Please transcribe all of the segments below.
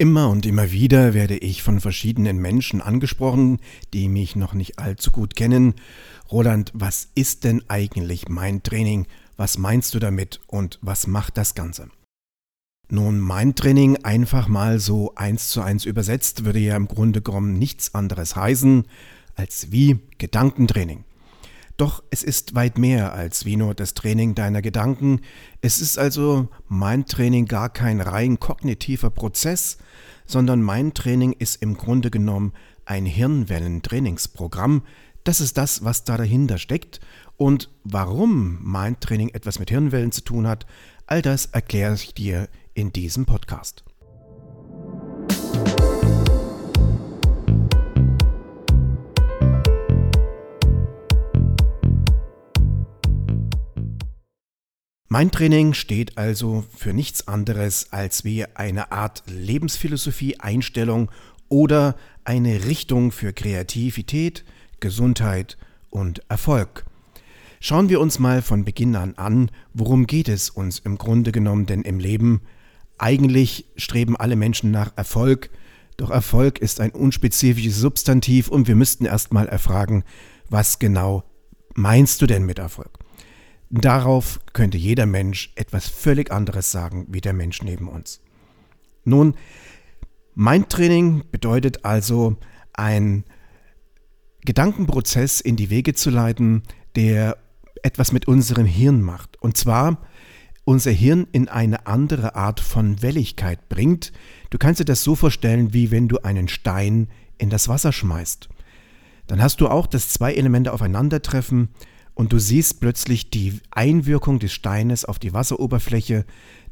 Immer und immer wieder werde ich von verschiedenen Menschen angesprochen, die mich noch nicht allzu gut kennen. Roland, was ist denn eigentlich mein Training? Was meinst du damit und was macht das Ganze? Nun, mein Training einfach mal so eins zu eins übersetzt, würde ja im Grunde genommen nichts anderes heißen als wie Gedankentraining. Doch es ist weit mehr als wie nur das Training deiner Gedanken. Es ist also mein Training gar kein rein kognitiver Prozess, sondern mein Training ist im Grunde genommen ein Hirnwellen-Trainingsprogramm. Das ist das, was da dahinter steckt. Und warum mein Training etwas mit Hirnwellen zu tun hat, all das erkläre ich dir in diesem Podcast. Mein Training steht also für nichts anderes als wie eine Art Lebensphilosophie, Einstellung oder eine Richtung für Kreativität, Gesundheit und Erfolg. Schauen wir uns mal von Beginn an an, worum geht es uns im Grunde genommen denn im Leben? Eigentlich streben alle Menschen nach Erfolg, doch Erfolg ist ein unspezifisches Substantiv und wir müssten erstmal erfragen, was genau meinst du denn mit Erfolg? Darauf könnte jeder Mensch etwas völlig anderes sagen wie der Mensch neben uns. Nun, mein Training bedeutet also, einen Gedankenprozess in die Wege zu leiten, der etwas mit unserem Hirn macht. Und zwar unser Hirn in eine andere Art von Welligkeit bringt. Du kannst dir das so vorstellen, wie wenn du einen Stein in das Wasser schmeißt. Dann hast du auch, dass zwei Elemente aufeinandertreffen und du siehst plötzlich die Einwirkung des Steines auf die Wasseroberfläche,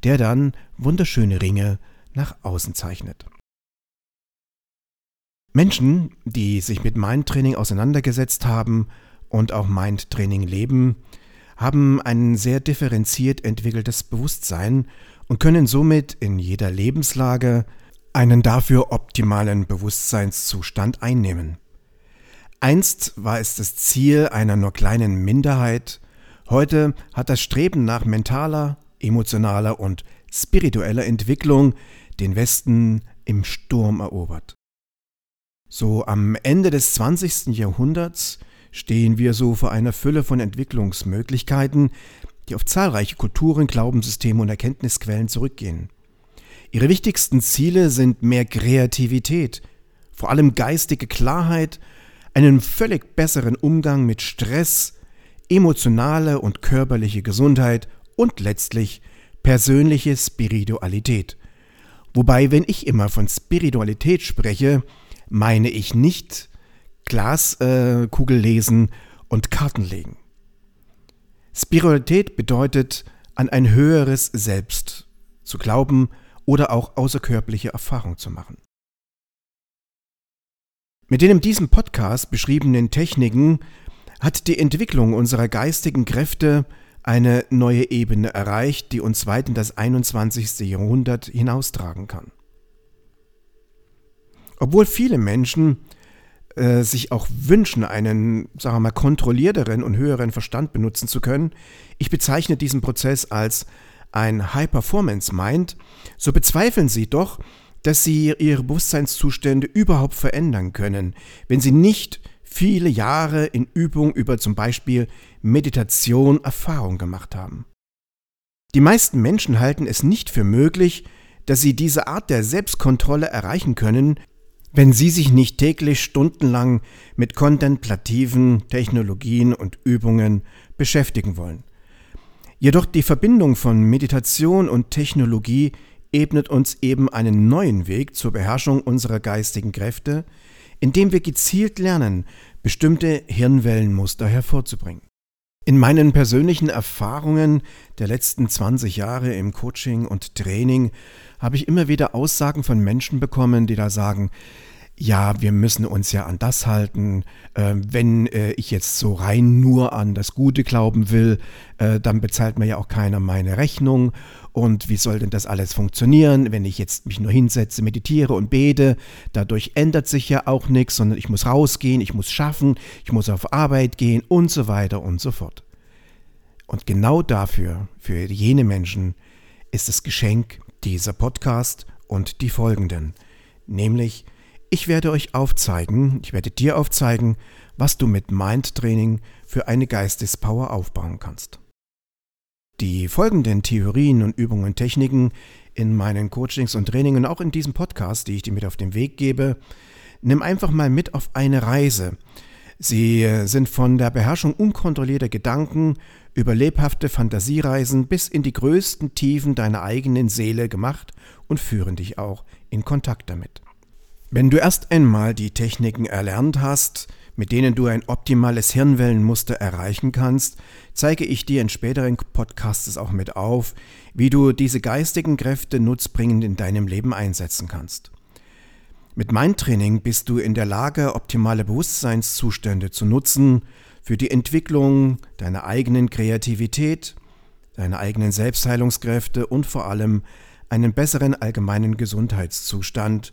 der dann wunderschöne Ringe nach außen zeichnet. Menschen, die sich mit Mindtraining auseinandergesetzt haben und auch Mindtraining leben, haben ein sehr differenziert entwickeltes Bewusstsein und können somit in jeder Lebenslage einen dafür optimalen Bewusstseinszustand einnehmen. Einst war es das Ziel einer nur kleinen Minderheit, heute hat das Streben nach mentaler, emotionaler und spiritueller Entwicklung den Westen im Sturm erobert. So am Ende des 20. Jahrhunderts stehen wir so vor einer Fülle von Entwicklungsmöglichkeiten, die auf zahlreiche Kulturen, Glaubenssysteme und Erkenntnisquellen zurückgehen. Ihre wichtigsten Ziele sind mehr Kreativität, vor allem geistige Klarheit einen völlig besseren Umgang mit Stress, emotionale und körperliche Gesundheit und letztlich persönliche Spiritualität. Wobei, wenn ich immer von Spiritualität spreche, meine ich nicht Glaskugel äh, lesen und Karten legen. Spiritualität bedeutet, an ein höheres Selbst zu glauben oder auch außerkörperliche Erfahrung zu machen. Mit den in diesem Podcast beschriebenen Techniken hat die Entwicklung unserer geistigen Kräfte eine neue Ebene erreicht, die uns weit in das 21. Jahrhundert hinaustragen kann. Obwohl viele Menschen äh, sich auch wünschen, einen, sagen wir mal, kontrollierteren und höheren Verstand benutzen zu können, ich bezeichne diesen Prozess als ein High-Performance-Mind, so bezweifeln sie doch, dass sie ihre Bewusstseinszustände überhaupt verändern können, wenn sie nicht viele Jahre in Übung über zum Beispiel Meditation Erfahrung gemacht haben. Die meisten Menschen halten es nicht für möglich, dass sie diese Art der Selbstkontrolle erreichen können, wenn sie sich nicht täglich stundenlang mit kontemplativen Technologien und Übungen beschäftigen wollen. Jedoch die Verbindung von Meditation und Technologie ebnet uns eben einen neuen Weg zur Beherrschung unserer geistigen Kräfte, indem wir gezielt lernen, bestimmte Hirnwellenmuster hervorzubringen. In meinen persönlichen Erfahrungen der letzten 20 Jahre im Coaching und Training habe ich immer wieder Aussagen von Menschen bekommen, die da sagen, ja, wir müssen uns ja an das halten. Äh, wenn äh, ich jetzt so rein nur an das Gute glauben will, äh, dann bezahlt mir ja auch keiner meine Rechnung. Und wie soll denn das alles funktionieren, wenn ich jetzt mich nur hinsetze, meditiere und bete? Dadurch ändert sich ja auch nichts, sondern ich muss rausgehen, ich muss schaffen, ich muss auf Arbeit gehen und so weiter und so fort. Und genau dafür, für jene Menschen, ist das Geschenk dieser Podcast und die folgenden. Nämlich, ich werde euch aufzeigen, ich werde dir aufzeigen, was du mit Mindtraining für eine Geistespower aufbauen kannst. Die folgenden Theorien und Übungen und Techniken in meinen Coachings und Trainingen, auch in diesem Podcast, die ich dir mit auf den Weg gebe, nimm einfach mal mit auf eine Reise. Sie äh, sind von der Beherrschung unkontrollierter Gedanken über lebhafte Fantasiereisen bis in die größten Tiefen deiner eigenen Seele gemacht und führen dich auch in Kontakt damit. Wenn du erst einmal die Techniken erlernt hast, mit denen du ein optimales Hirnwellenmuster erreichen kannst, zeige ich dir in späteren Podcasts auch mit auf, wie du diese geistigen Kräfte nutzbringend in deinem Leben einsetzen kannst. Mit Mindtraining bist du in der Lage, optimale Bewusstseinszustände zu nutzen für die Entwicklung deiner eigenen Kreativität, deiner eigenen Selbstheilungskräfte und vor allem einen besseren allgemeinen Gesundheitszustand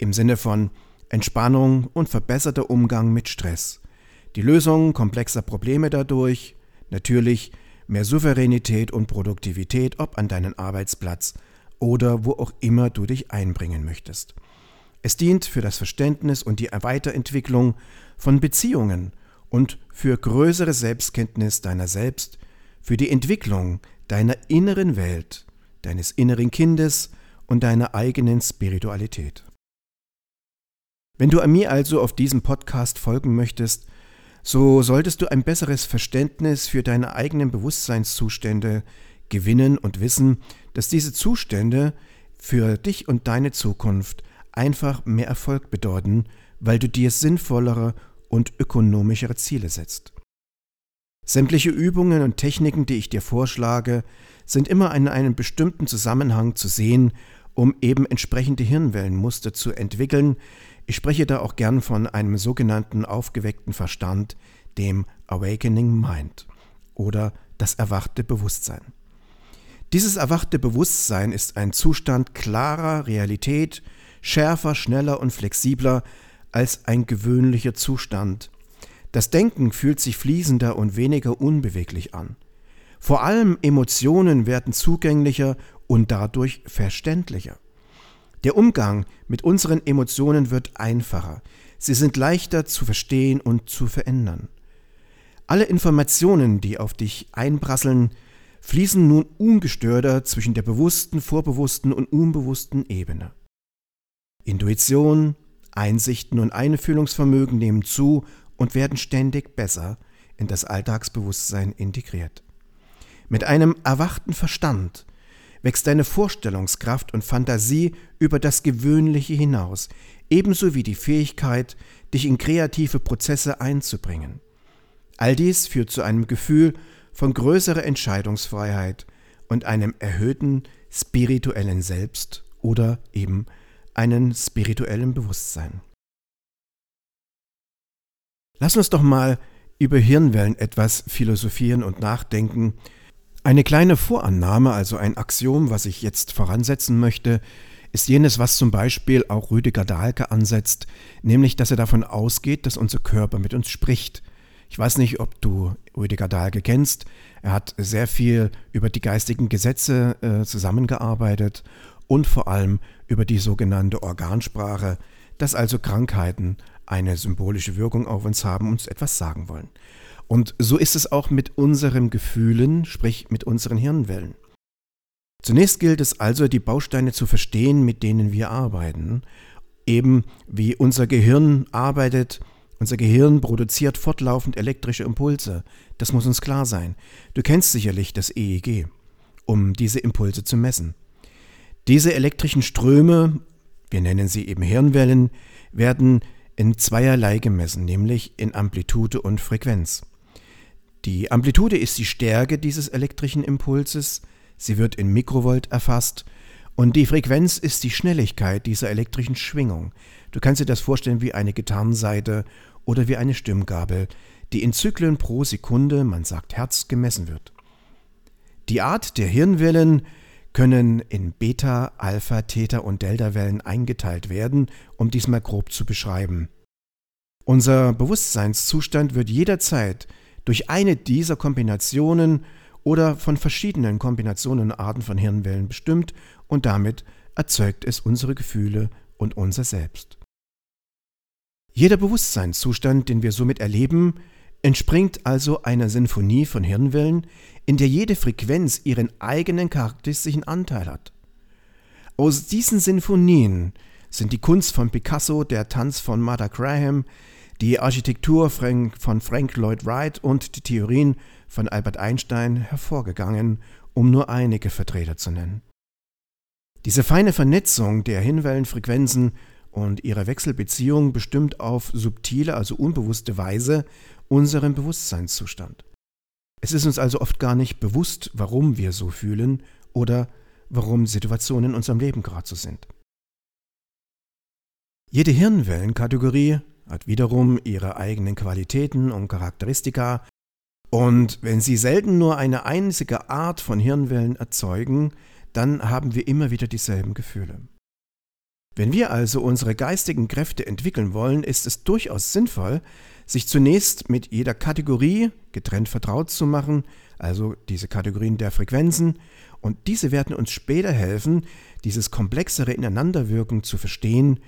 im Sinne von Entspannung und verbesserter Umgang mit Stress, die Lösung komplexer Probleme dadurch, natürlich mehr Souveränität und Produktivität, ob an deinen Arbeitsplatz oder wo auch immer du dich einbringen möchtest. Es dient für das Verständnis und die Weiterentwicklung von Beziehungen und für größere Selbstkenntnis deiner selbst, für die Entwicklung deiner inneren Welt, deines inneren Kindes und deiner eigenen Spiritualität. Wenn du mir also auf diesem Podcast folgen möchtest, so solltest du ein besseres Verständnis für deine eigenen Bewusstseinszustände gewinnen und wissen, dass diese Zustände für dich und deine Zukunft einfach mehr Erfolg bedeuten, weil du dir sinnvollere und ökonomischere Ziele setzt. Sämtliche Übungen und Techniken, die ich dir vorschlage, sind immer in einem bestimmten Zusammenhang zu sehen, um eben entsprechende Hirnwellenmuster zu entwickeln, ich spreche da auch gern von einem sogenannten aufgeweckten Verstand, dem Awakening Mind oder das erwachte Bewusstsein. Dieses erwachte Bewusstsein ist ein Zustand klarer Realität, schärfer, schneller und flexibler als ein gewöhnlicher Zustand. Das Denken fühlt sich fließender und weniger unbeweglich an. Vor allem Emotionen werden zugänglicher und dadurch verständlicher. Der Umgang mit unseren Emotionen wird einfacher. Sie sind leichter zu verstehen und zu verändern. Alle Informationen, die auf dich einprasseln, fließen nun ungestörter zwischen der bewussten, vorbewussten und unbewussten Ebene. Intuition, Einsichten und Einfühlungsvermögen nehmen zu und werden ständig besser in das Alltagsbewusstsein integriert. Mit einem erwachten Verstand wächst deine Vorstellungskraft und Fantasie über das Gewöhnliche hinaus, ebenso wie die Fähigkeit, dich in kreative Prozesse einzubringen. All dies führt zu einem Gefühl von größerer Entscheidungsfreiheit und einem erhöhten spirituellen Selbst oder eben einem spirituellen Bewusstsein. Lass uns doch mal über Hirnwellen etwas philosophieren und nachdenken, eine kleine Vorannahme, also ein Axiom, was ich jetzt voransetzen möchte, ist jenes, was zum Beispiel auch Rüdiger Dahlke ansetzt, nämlich, dass er davon ausgeht, dass unser Körper mit uns spricht. Ich weiß nicht, ob du Rüdiger Dahlke kennst. Er hat sehr viel über die geistigen Gesetze äh, zusammengearbeitet und vor allem über die sogenannte Organsprache, dass also Krankheiten eine symbolische Wirkung auf uns haben, und uns etwas sagen wollen. Und so ist es auch mit unseren Gefühlen, sprich mit unseren Hirnwellen. Zunächst gilt es also, die Bausteine zu verstehen, mit denen wir arbeiten, eben wie unser Gehirn arbeitet. Unser Gehirn produziert fortlaufend elektrische Impulse, das muss uns klar sein. Du kennst sicherlich das EEG, um diese Impulse zu messen. Diese elektrischen Ströme, wir nennen sie eben Hirnwellen, werden in zweierlei gemessen, nämlich in Amplitude und Frequenz. Die Amplitude ist die Stärke dieses elektrischen Impulses, sie wird in Mikrovolt erfasst und die Frequenz ist die Schnelligkeit dieser elektrischen Schwingung. Du kannst dir das vorstellen wie eine Gitarrenseite oder wie eine Stimmgabel, die in Zyklen pro Sekunde, man sagt Hertz, gemessen wird. Die Art der Hirnwellen können in Beta, Alpha, Theta und Delta-Wellen eingeteilt werden, um dies mal grob zu beschreiben. Unser Bewusstseinszustand wird jederzeit durch eine dieser Kombinationen oder von verschiedenen Kombinationen und Arten von Hirnwellen bestimmt und damit erzeugt es unsere Gefühle und unser Selbst. Jeder Bewusstseinszustand, den wir somit erleben, entspringt also einer Sinfonie von Hirnwellen, in der jede Frequenz ihren eigenen charakteristischen Anteil hat. Aus diesen Sinfonien sind die Kunst von Picasso, der Tanz von Martha Graham, die Architektur von Frank Lloyd Wright und die Theorien von Albert Einstein hervorgegangen, um nur einige Vertreter zu nennen. Diese feine Vernetzung der Hinwellenfrequenzen und ihre Wechselbeziehung bestimmt auf subtile, also unbewusste Weise unseren Bewusstseinszustand. Es ist uns also oft gar nicht bewusst, warum wir so fühlen oder warum Situationen in unserem Leben gerade so sind. Jede Hirnwellenkategorie hat wiederum ihre eigenen Qualitäten und Charakteristika, und wenn sie selten nur eine einzige Art von Hirnwellen erzeugen, dann haben wir immer wieder dieselben Gefühle. Wenn wir also unsere geistigen Kräfte entwickeln wollen, ist es durchaus sinnvoll, sich zunächst mit jeder Kategorie getrennt vertraut zu machen, also diese Kategorien der Frequenzen, und diese werden uns später helfen, dieses komplexere Ineinanderwirken zu verstehen,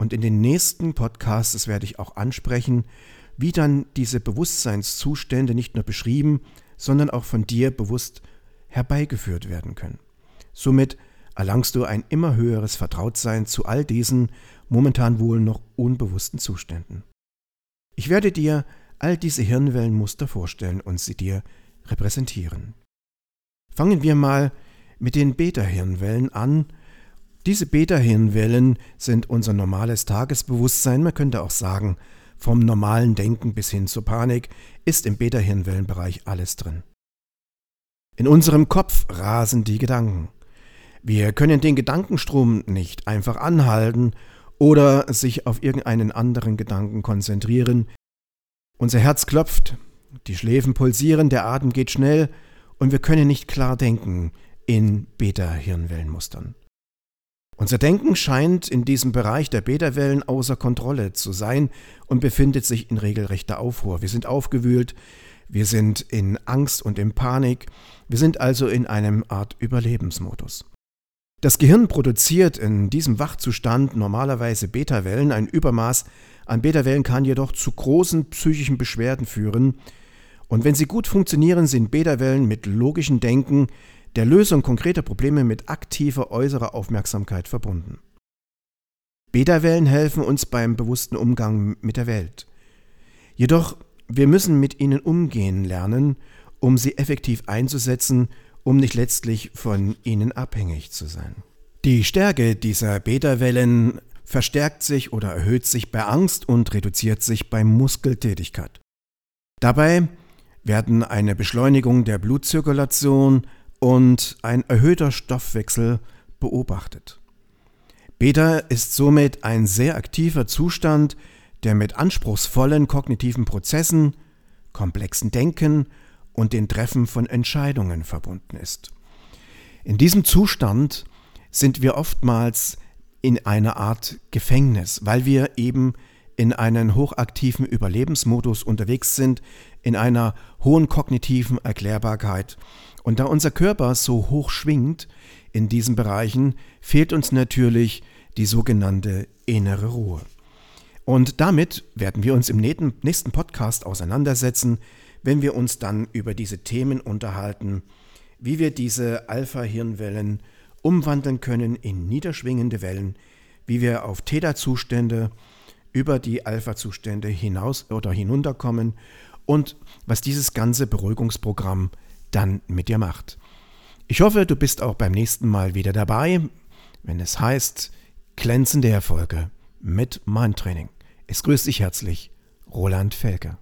und in den nächsten Podcasts, werde ich auch ansprechen, wie dann diese Bewusstseinszustände nicht nur beschrieben, sondern auch von dir bewusst herbeigeführt werden können. Somit erlangst du ein immer höheres Vertrautsein zu all diesen momentan wohl noch unbewussten Zuständen. Ich werde dir all diese Hirnwellenmuster vorstellen und sie dir repräsentieren. Fangen wir mal mit den Beta-Hirnwellen an. Diese Beta-Hirnwellen sind unser normales Tagesbewusstsein, man könnte auch sagen, vom normalen Denken bis hin zur Panik ist im Beta-Hirnwellenbereich alles drin. In unserem Kopf rasen die Gedanken. Wir können den Gedankenstrom nicht einfach anhalten oder sich auf irgendeinen anderen Gedanken konzentrieren. Unser Herz klopft, die Schläfen pulsieren, der Atem geht schnell und wir können nicht klar denken in Beta-Hirnwellenmustern. Unser Denken scheint in diesem Bereich der Beta-Wellen außer Kontrolle zu sein und befindet sich in regelrechter Aufruhr. Wir sind aufgewühlt, wir sind in Angst und in Panik, wir sind also in einem Art Überlebensmodus. Das Gehirn produziert in diesem Wachzustand normalerweise Beta-Wellen. Ein Übermaß an Beta-Wellen kann jedoch zu großen psychischen Beschwerden führen. Und wenn sie gut funktionieren, sind Beta-Wellen mit logischem Denken der Lösung konkreter Probleme mit aktiver äußerer Aufmerksamkeit verbunden. Beta-Wellen helfen uns beim bewussten Umgang mit der Welt. Jedoch, wir müssen mit ihnen umgehen lernen, um sie effektiv einzusetzen um nicht letztlich von ihnen abhängig zu sein. Die Stärke dieser Beta-Wellen verstärkt sich oder erhöht sich bei Angst und reduziert sich bei Muskeltätigkeit. Dabei werden eine Beschleunigung der Blutzirkulation und ein erhöhter Stoffwechsel beobachtet. Beta ist somit ein sehr aktiver Zustand, der mit anspruchsvollen kognitiven Prozessen, komplexen Denken und den Treffen von Entscheidungen verbunden ist. In diesem Zustand sind wir oftmals in einer Art Gefängnis, weil wir eben in einem hochaktiven Überlebensmodus unterwegs sind, in einer hohen kognitiven Erklärbarkeit. Und da unser Körper so hoch schwingt in diesen Bereichen, fehlt uns natürlich die sogenannte innere Ruhe. Und damit werden wir uns im nächsten Podcast auseinandersetzen, wenn wir uns dann über diese Themen unterhalten, wie wir diese Alpha-Hirnwellen umwandeln können in niederschwingende Wellen, wie wir auf Theta-Zustände über die Alpha-Zustände hinaus oder hinunterkommen und was dieses ganze Beruhigungsprogramm dann mit dir macht. Ich hoffe, du bist auch beim nächsten Mal wieder dabei, wenn es heißt glänzende Erfolge mit Mindtraining. Es grüßt dich herzlich, Roland Felke.